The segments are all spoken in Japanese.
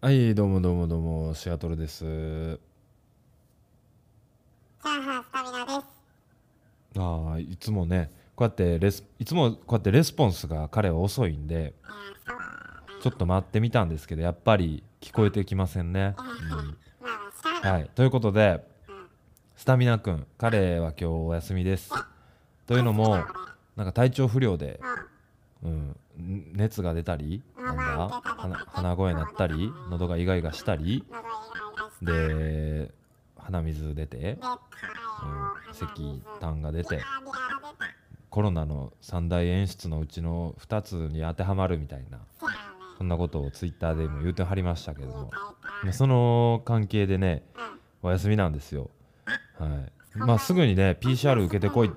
はいどうもどうもどうもシアトルです。チャーハンスタミナです。ああいつもねこうやってレスいつもこうやってレスポンスが彼は遅いんでちょっと待ってみたんですけどやっぱり聞こえてきませんね、うん。はいということでスタミナくん彼は今日お休みです。というのもなんか体調不良で、うん、熱が出たり鼻声鳴ったり喉がイガイガしたり。で鼻水出て、出たよ。うん、咳痰が出てコロナの三大演出のうちの2つに当てはまるみたいな。そんなことをツイッターでも言うてはりましたけどもその関係でね。お休みなんですよはいまあすぐにね PCR 受けてこいっ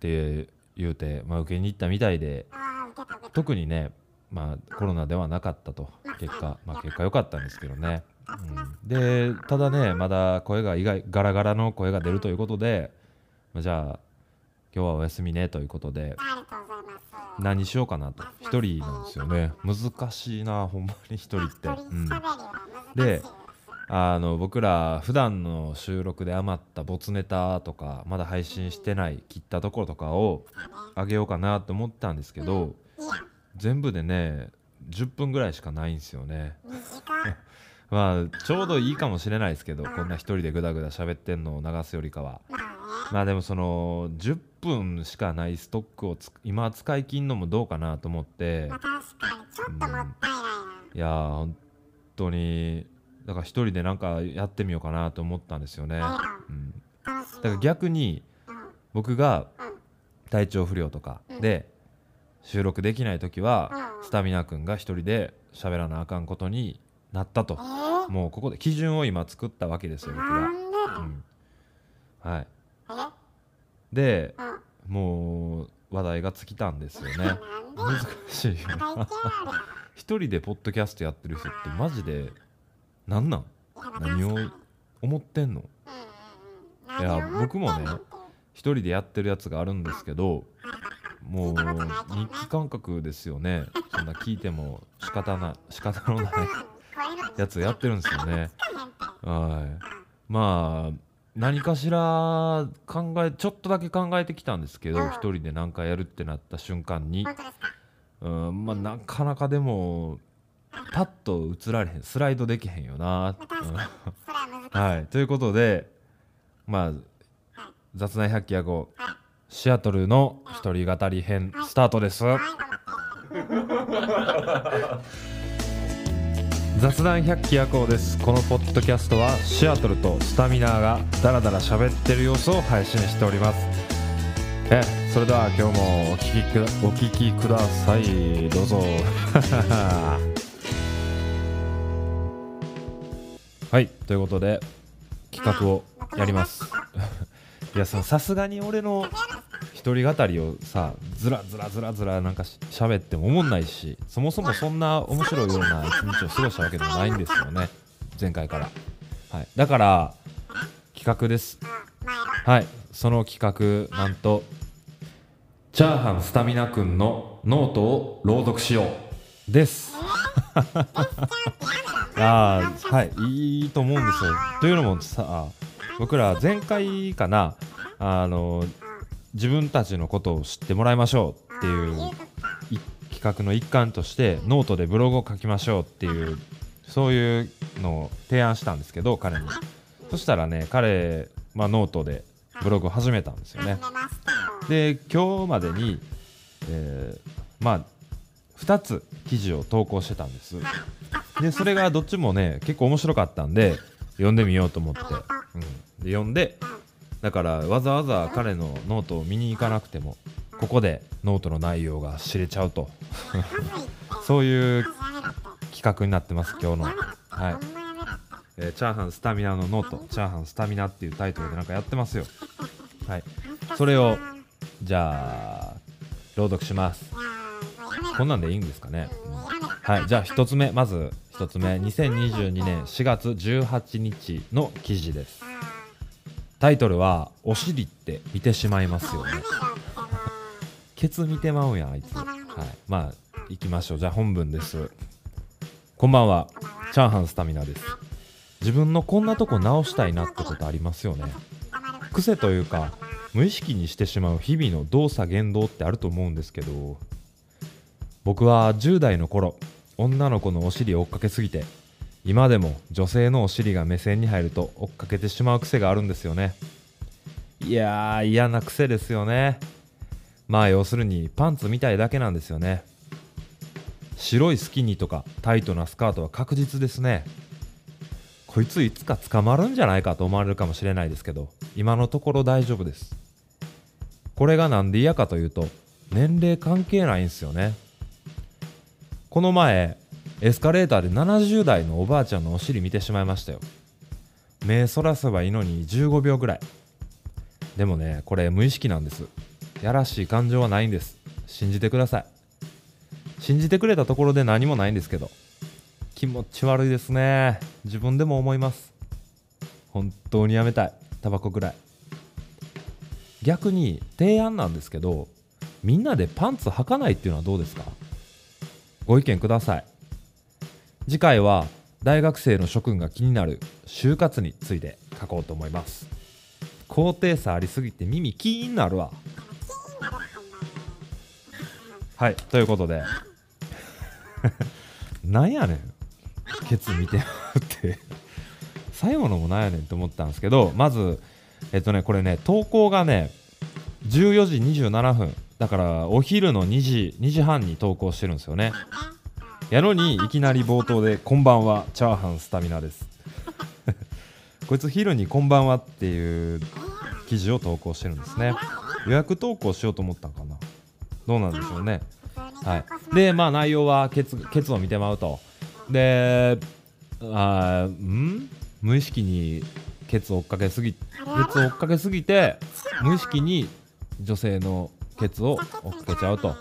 て言うて、まあ、受けに行ったみたいで、特にねまあコロナではなかったと。結果まあ結果良かったんですけどね、うん、でただねまだ声が意外ガラガラの声が出るということで、まあ、じゃあ今日はお休みねということで。何しようかなと。一人なんですよね。難しいなほんまに一人って、うん。で。あの僕ら普段の収録で余ったボツネタとかまだ配信してない切ったところとかをあげようかなと思ったんですけど、全部でね10分ぐらいしかないんですよね。まあちょうどいいかもしれないですけどこんな一人でグダグダ喋ってんのを流すよりかは。まあでもその10分しかないストックをつ今使い切んのもどうかなと思って。まあ確かに、ちょっともったいないな。いやー本当にだから一人でなんかやってみようかなと思ったんですよね、うん。だから逆にうん。僕がうん。体調不良とかで収録できない時はうん。スタミナくんが一人で喋らなあかんことになったと。えー。もうここで基準を今作ったわけですよ僕が、うん、はい。え？でうん。もう話題が尽きたんですよね。難しい一人でポッドキャストやってる人ってマジでなんなん？何を思ってんの？いや僕もね一人でやってるやつがあるんですけどもう日記感覚ですよね。そんな聞いても仕方ない仕方のないやつやってるんですよね。はい。まあ何かしら考えちょっとだけ考えてきたんですけどうん。一人で何かやるってなった瞬間に。うんまあなかなかでもパッと映られへんスライドできへんよな、はい。ということでまあ雑談百鬼夜行シアトルの一人語り編スタートです。雑談百鬼夜行です。このポッドキャストはシアトルとスタミナーがダラダラ喋ってる様子を配信しております。えそれでは今日もお聞きくお聞きください。どうぞ。はい。ということで企画をやりますいやさすがに俺の一人語りをさずらずらずらずらなんかし喋っても思んないしそもそもそんな面白いような一日を過ごしたわけでもないんですよね。前回から、はい、だから企画です。前ははい。その企画なんとチャーハンスタミナくんのノートを朗読しよう。です。あーはい。いいと思うんですよ。というのもさ僕ら前回かなあの自分たちのことを知ってもらいましょうっていう企画の一環としてノートでブログを書きましょうっていうそういうのを提案したんですけど彼に。そしたらね彼、まあ、ノートでブログを始めたんですよね。で今日までに、えーまあ2つ記事を投稿してたんです。でそれがどっちもね結構面白かったんで読んでみようと思って、うん、で読んでだからわざわざ彼のノートを見に行かなくてもここでノートの内容が知れちゃうと。そういう企画になってます今日の、はい。えーチャーハンスタミナのノートチャーハンスタミナっていうタイトルでなんかやってますよ。はい。それをじゃあ朗読します。こんなんでいいんですかね、はい。じゃあ1つ目。まず1つ目。2022年4月18日の記事です。あタイトルは「お尻って見てしまいますよね。ケツ見てまうやんあいつ、はい、まあ行きましょう。じゃあ本文です。こんばんは。チャーハンスタミナです。自分のこんなとこ直したいなってことありますよね。癖というか無意識にしてしまう日々の動作言動ってあると思うんですけど僕は10代の頃女の子のお尻を追っかけすぎて今でも女性のお尻が目線に入ると追っかけてしまう癖があるんですよね。いやー嫌な癖ですよね。まあ要するにパンツみたいだけなんですよね。白いスキニーとかタイトなスカートは確実ですね。こいついつか捕まるんじゃないかと思われるかもしれないですけど今のところ大丈夫です。これがなんで嫌かというと年齢関係ないんですよね。この前エスカレーターで70代のおばあちゃんのお尻見てしまいましたよ。目そらせばいいのに15秒ぐらい。でもねこれ無意識なんです。やらしい感情はないんです。信じてください。信じてくれたところで何もないんですけど。気持ち悪いですね。自分でも思います。本当にやめたい。タバコぐらい。逆に提案なんですけどみんなでパンツ履かないっていうのはどうですか？ご意見ください。次回は大学生の諸君が気になる就活について書こうと思います。高低差ありすぎて耳キーンなるわ。はいということで。なんやねん。ケツ見てもって。最後のもなんやねんと思ったんですけどまずえっとねこれね投稿がね14時27分。だからお昼の2時2時半に投稿してるんですよね。やのにいきなり冒頭で「こんばんはチャーハンスタミナです」こいつ昼に「こんばんは」っていう記事を投稿してるんですね。予約投稿しようと思ったんかな。どうなんでしょうね。はい。でまあ内容はケツケツを見てまうと。であん？無意識にケツを追っかけすぎケツを追っかけすぎて無意識に女性のケツを追っかけちゃうと。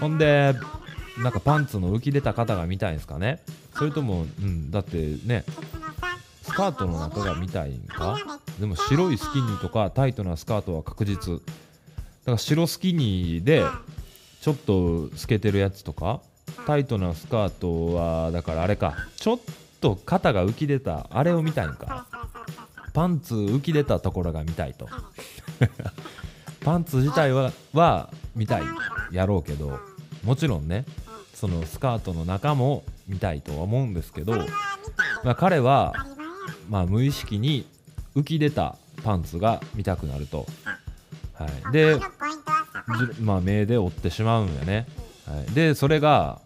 ほんでなんかパンツの浮き出た方が見たいんですかね？それとも、うん、だってねスカートの中が見たいんか？でも白いスキニーとかタイトなスカートは確実。だから白スキニーでちょっと透けてるやつとかタイトなスカートはだからあれかちょっと肩が浮き出たあれを見たいんか？パンツ浮き出たところが見たいと。パンツ自体はは見たいやろうけどもちろんねそのスカートの中も見たいとは思うんですけど、まあ、彼は、まあ、無意識に浮き出たパンツが見たくなると、はい、で、じまあ、目で追ってしまうんやね、はい、でそれが、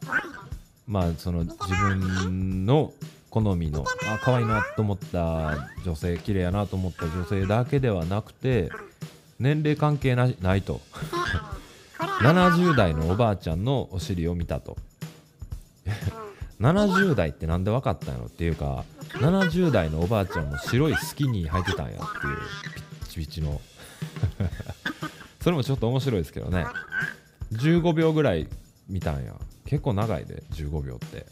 まあ、その自分の好みのあ可愛いなと思った女性綺麗やなと思った女性だけではなくて年齢関係なないと 70代のおばあちゃんのお尻を見たと。70代ってなんで分かったんやろっていうか70代のおばあちゃんも白いスキニー履いてたんやっていうピッチピチの。それもちょっと面白いですけどね。15秒ぐらい見たんや。結構長いで15秒って。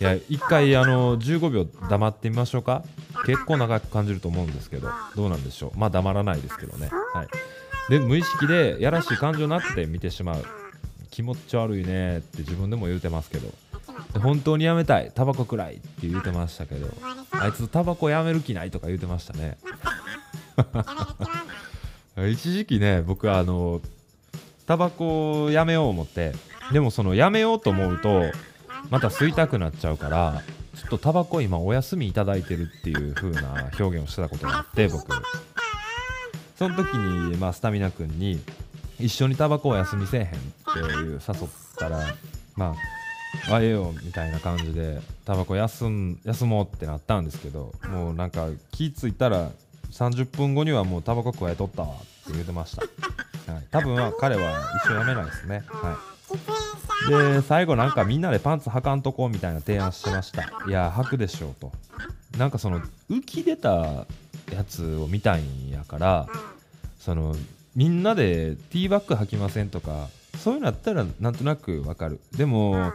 いや一回あの15秒黙ってみましょうか。結構長く感じると思うんですけどどうなんでしょう。まあ黙らないですけどね。はいで無意識でやらしい感情なくて見てしまう。気持ち悪いねって自分でも言うてますけど。で本当にやめたい。タバコくらいって言うてましたけど。あいつタバコやめる気ないとか言うてましたね。一時期ね僕あのタバコやめよう思って。でもそのやめようと思うとまた吸いたくなっちゃうからちょっとタバコ今お休みいただいてるっていう風な表現をしてたことがあって僕その時に、まあ、スタミナ君に一緒にタバコを休みせえへんっていう誘ったらまああええよみたいな感じでタバコ休休もうってなったんですけどもうなんか気付いたら30分後にはもうタバコ加えとったわって言ってました、はい、多分は彼は一生やめないですね。はい。で最後なんかみんなでパンツ履かんとこうみたいな提案してました。いや履くでしょうと。なんかその浮き出たやつを見たいんやからそのみんなでティーバッグ履きませんとかそういうのやったらなんとなくわかる。でも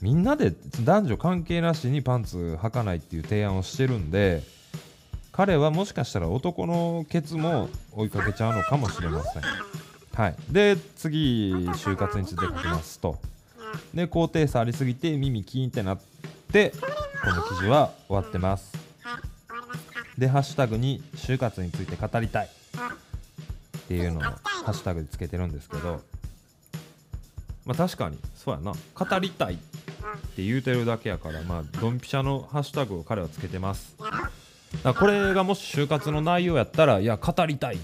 みんなで男女関係なしにパンツ履かないっていう提案をしてるんで彼はもしかしたら男のケツも追いかけちゃうのかもしれません。はい。で次就活について書きますと。で高低差ありすぎて耳キーンってなっでこの記事は終わってますでハッシュタグに就活について語りたい。っていうのをハッシュタグでつけてるんですけどまあ確かにそうやな。語りたいって言うてるだけやからまあドンピシャのハッシュタグを彼はつけてます。だこれがもし就活の内容やったらいや語りたいっ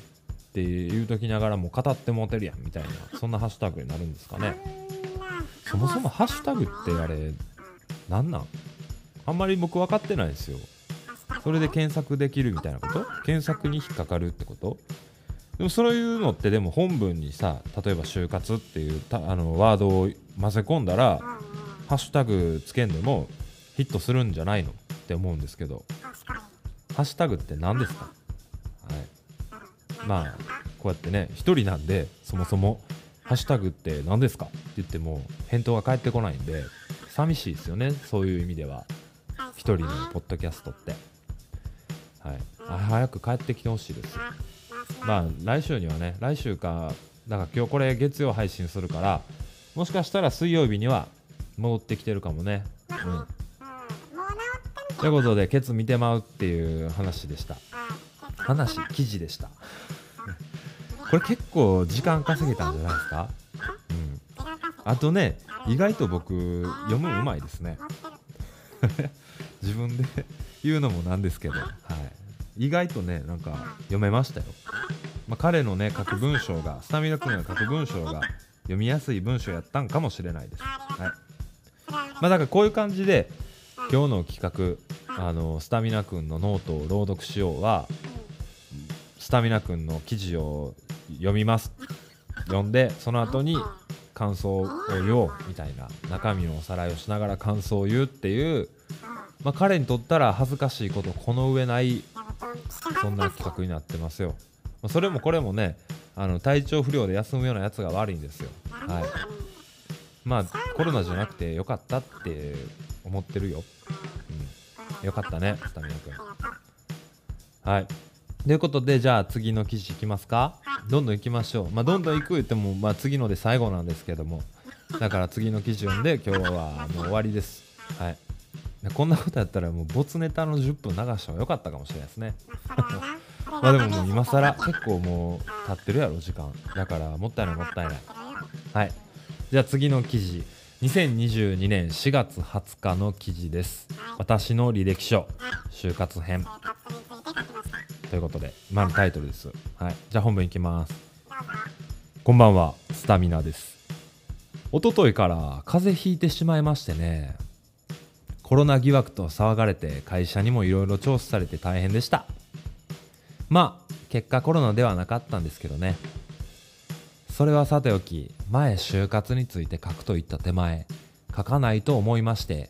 て言うときながらも語ってもうてるやんみたいなそんなハッシュタグになるんですかね。そもそもハッシュタグってあれなんなん？あんまり僕分かってないですよ。それで検索できるみたいなこと？検索に引っかかるってこと？でもそういうのってでも本文にさ例えば就活っていうたあのワードを混ぜ込んだらハッシュタグつけんでもヒットするんじゃないのって思うんですけど。ハッシュタグって何ですか？はい。まあこうやってね一人なんでそもそもハッシュタグって何ですか？って言っても返答が返ってこないんで寂しいですよねそういう意味では。一人のポッドキャストって。はい。早く帰ってきてほしいです。まあ来週にはね来週かだから今日これ月曜配信するからもしかしたら水曜日には戻ってきてるかもね。うん。ということでケツ見てまうっていう話でした。話記事でした。これ結構時間稼げたんじゃないですか？うん。あとね意外と僕読むうまいですね。自分で言うのもなんですけど、はい、意外とねなんか読めましたよ、まあ、彼のね書く文章がスタミナ君が書く文章が読みやすい文章やったんかもしれないです、はい。まあ、だからこういう感じで今日の企画あのスタミナ君のノートを朗読しようはスタミナ君の記事を読みます。読んでその後に感想を言おうみたいな中身のおさらいをしながら感想を言うっていう、まあ、彼にとったら恥ずかしいことこの上ないそんな企画になってますよ、まあそれもこれもねあの体調不良で休むようなやつが悪いんですよ。はい。まあコロナじゃなくてよかったって思ってるよ、うん、よかったねスタミナ君。はい。ということでじゃあ次の記事いきますか？どんどん行きましょう。まあどんどん行く言っても、まあ、次ので最後なんですけども。だから次の記事読んで今日はもう終わりです。はい。でこんなことやったらもうボツネタの10分流した方が良かったかもしれないですね。まあでももう今更結構もう経ってるやろ時間。だからもったいないもったいない。はい。じゃあ次の記事。2022年4月20日の記事です。私の履歴書。就活編。ということで今のタイトルです。はい。じゃあ本文いきます。こんばんはスタミナです。一昨日から風邪ひいてしまいましてねコロナ疑惑と騒がれて会社にもいろいろ調査されて大変でした。まあ結果コロナではなかったんですけどね。それはさておき前就活について書くといった手前書かないと思いまして。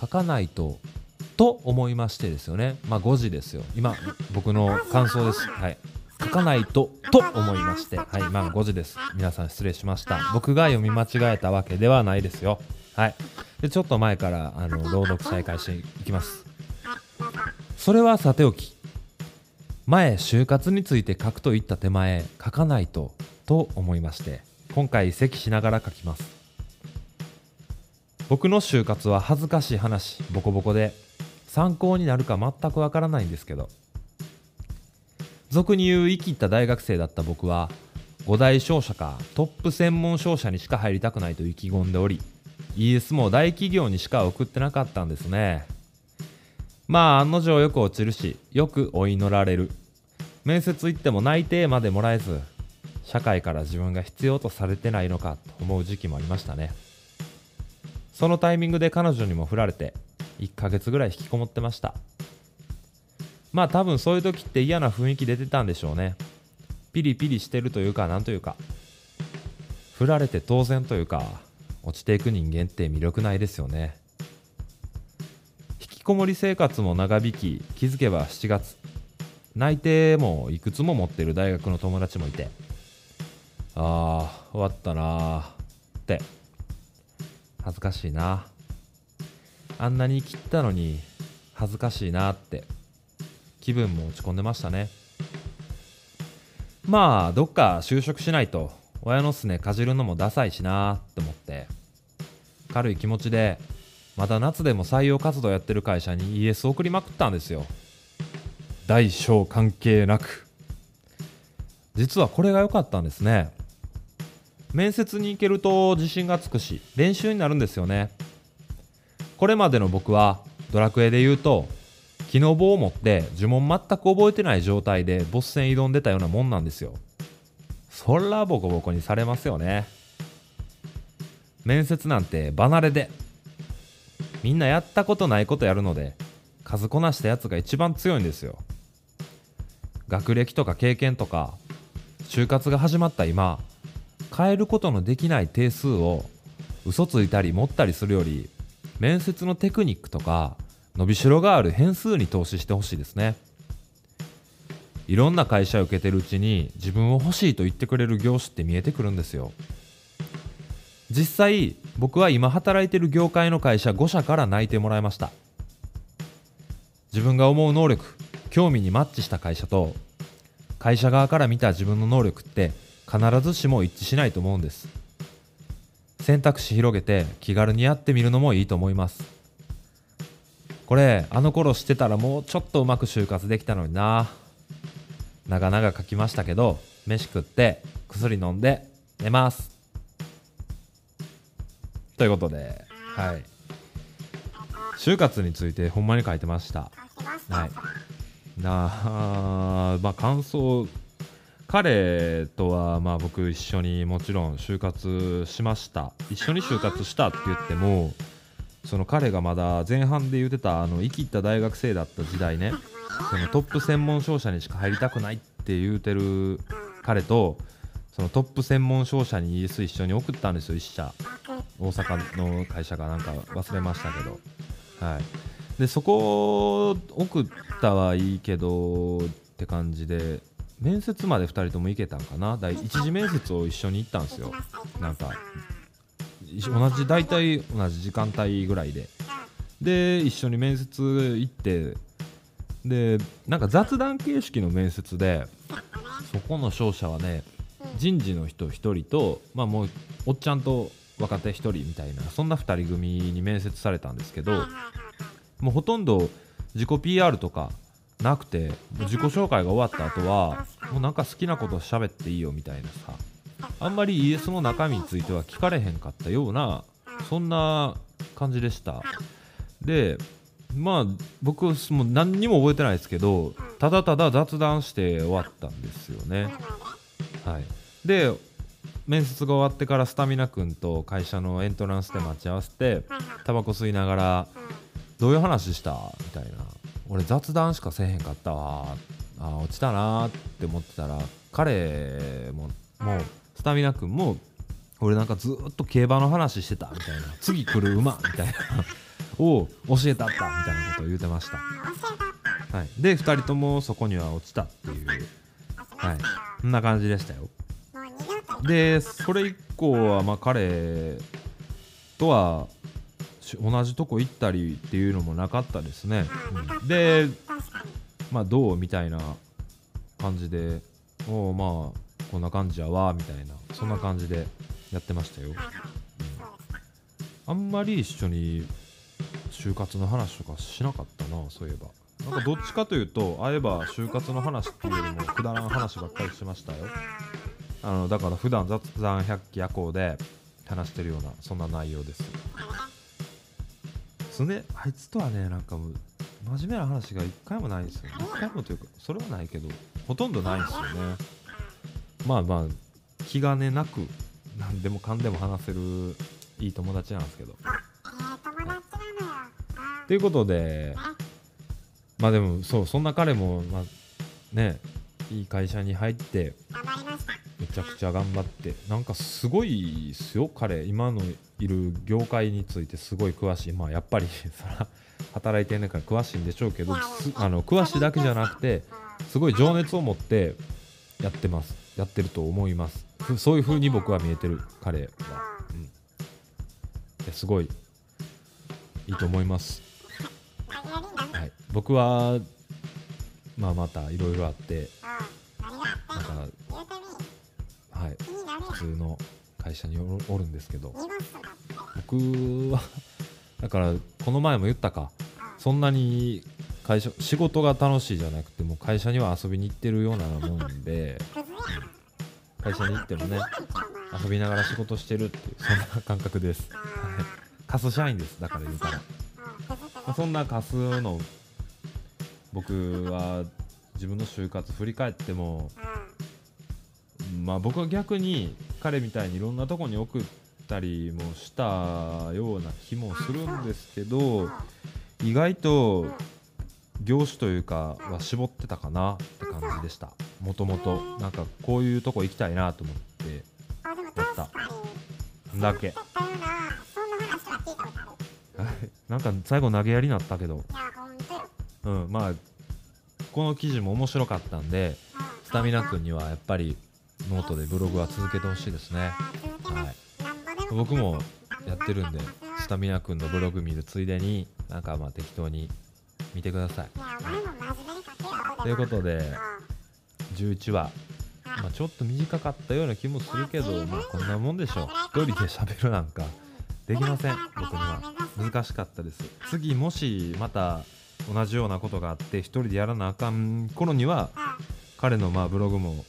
書かないとと思いましてですよね。まあ5時ですよ。今僕の感想です。はい。書かないとと思いまして。はい。まあ5時です。皆さん失礼しました。僕が読み間違えたわけではないですよ。はい。でちょっと前からあの朗読再開していきます。それはさておき前就活について書くといった手前書かないとと思いまして今回席しながら書きます。僕の就活は恥ずかしい話ボコボコで参考になるか全くわからないんですけど俗に言う生きった大学生だった僕は五大商社かトップ専門商社にしか入りたくないと意気込んでおり ES も大企業にしか送ってなかったんですね。まあ案の定よく落ちるしよく追い乗られる。面接行っても内定までもらえず社会から自分が必要とされてないのかと思う時期もありましたね。そのタイミングで彼女にも振られて1ヶ月ぐらい引きこもってました。まあ多分そういう時って嫌な雰囲気出てたんでしょうね。ピリピリしてるというかなんというか。振られて当然というか。落ちていく人間って魅力ないですよね。引きこもり生活も長引き気づけば7月内定もいくつも持ってる大学の友達もいて。ああ終わったなーって。恥ずかしいな。あんなに切ったのに恥ずかしいなって。気分も落ち込んでましたね。まあどっか就職しないと親のすねかじるのもダサいしなーって思って。軽い気持ちでまだ夏でも採用活動やってる会社に ES 送りまくったんですよ。大小関係なく。実はこれが良かったんですね。面接に行けると自信がつくし練習になるんですよね。これまでの僕はドラクエで言うと木の棒を持って呪文全く覚えてない状態でボス戦挑んでたようなもんなんですよ。そらボコボコにされますよね。面接なんて離れで。みんなやったことないことやるので数こなしたやつが一番強いんですよ。学歴とか経験とか就活が始まった今変えることのできない定数を嘘ついたり持ったりするより面接のテクニックとか伸びしろがある変数に投資してほしいですね。いろんな会社を受けてるうちに自分を欲しいと言ってくれる業種って見えてくるんですよ。実際僕は今働いてる業界の会社5社から内定もらいました。自分が思う能力興味にマッチした会社と会社側から見た自分の能力って必ずしも一致しないと思うんです。選択肢広げて気軽にやってみるのもいいと思います。これあの頃知ってたらもうちょっとうまく就活できたのにな。長々書きましたけど飯食って薬飲んで寝ます。ということではい。就活についてほんまに書いてました。はい。なあまあ感想彼とはまあ僕一緒にもちろん就活しました。一緒に就活したって言ってもその彼がまだ前半で言ってたあの生きった大学生だった時代ね。そのトップ専門商社にしか入りたくないって言うてる彼とそのトップ専門商社に ES 一緒に送ったんですよ1社。大阪の会社かなんか忘れましたけど。はい。でそこ送ったはいいけどって感じで面接まで2人とも行けたんかな？第一次面接を一緒に行ったんですよ。なんか同じ大体同じ時間帯ぐらいで。で一緒に面接行ってでなんか雑談形式の面接でそこの商社はね人事の人1人と、まあ、もうおっちゃんと若手1人みたいなそんな2人組に面接されたんですけどもうほとんど自己 PR とかなくて自己紹介が終わった後はもうなんか好きなこと喋っていいよみたいなさあんまり ES の中身については聞かれへんかったようなそんな感じでした。でまあ僕もう何にも覚えてないですけどただただ雑談して終わったんですよね。はいで面接が終わってからスタミナ君と会社のエントランスで待ち合わせてタバコ吸いながらどういう話した？みたいな。俺雑談しかせえへんかったわ。あ落ちたなーって思ってたら彼ももうスタミナ君も俺なんかずーっと競馬の話してた。みたいな。次来る馬。みたいな。を教えたった。みたいなことを言うてました、はい、で2人ともそこには落ちたっていう。はい。そんな感じでしたよでそれ以降はまあ彼とはし同じとこ行ったりっていうのもなかったですね、うん。でまあどうみたいな感じでおうまあこんな感じやわみたいなそんな感じでやってましたよ、うん。あんまり一緒に就活の話とかしなかったなそういえば。なんかどっちかというと会えば就活の話っていうよりもくだらん話ばっかりしましたよあのだから普段雑談百鬼夜行で話してるようなそんな内容です。それあいつとはねなんかもう真面目な話が一回もないんですよ一回もというかそれはないけどほとんどないんですよね。まあまあ気兼ねなく何でもかんでも話せるいい友達なんですけど。ということでまあでもそうそんな彼もまあねいい会社に入ってめちゃくちゃ頑張ってなんかすごいっすよ彼。今のいる業界についてすごい詳しい。まあやっぱり そら働いてんねんから詳しいんでしょうけどすあの詳しいだけじゃなくてすごい情熱を持ってやってます。やってると思います。ふそういう風に僕は見えてる彼は、うん、すごいいいと思います。はい、僕は、まあ、またいろいろあってはい、普通の会社におるんですけど。僕は だからこの前も言ったか。そんなに会社仕事が楽しいじゃなくてもう会社には遊びに行ってるようなもんで。会社に行ってもね遊びながら仕事してるっていうそんな感覚です。はい。カス社員です。だから言うたら、まあそんなカスの僕は自分の就活振り返ってもまあ僕は逆に彼みたいにいろんなとこに送ったりもしたような気もするんですけど意外と業種というかは絞ってたかなって感じでした。もともとなんかこういうとこ行きたいなと思ってあでも確かに。だけ。なそんか最後投げやりになったけど。うんまあこの記事も面白かったんでスタミナ君にはやっぱりノートでブログは続けてほしいですね。はい。僕もやってるんでスタミナ君のブログ見るついでになんかまあ適当に見てください。い。ということで11話、まあ、ちょっと短かったような気もするけど、まあ、こんなもんでしょう。一人で喋るなんかできません。僕には難しかったです。次もしまた同じようなことがあって一人でやらなあかん頃には彼のまあブログも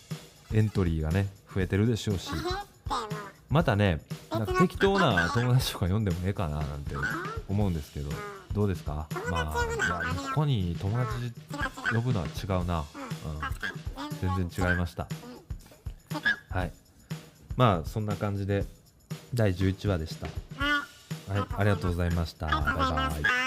エントリーがね増えてるでしょうし。またねなんか適当な友達とか読んでもええかななんて思うんですけどどうですか？まあいやここに友達呼ぶのは違うな、うん。全然違いました。はい。まあそんな感じで第11話でした。はいはい。ありがとうございました。バイバイ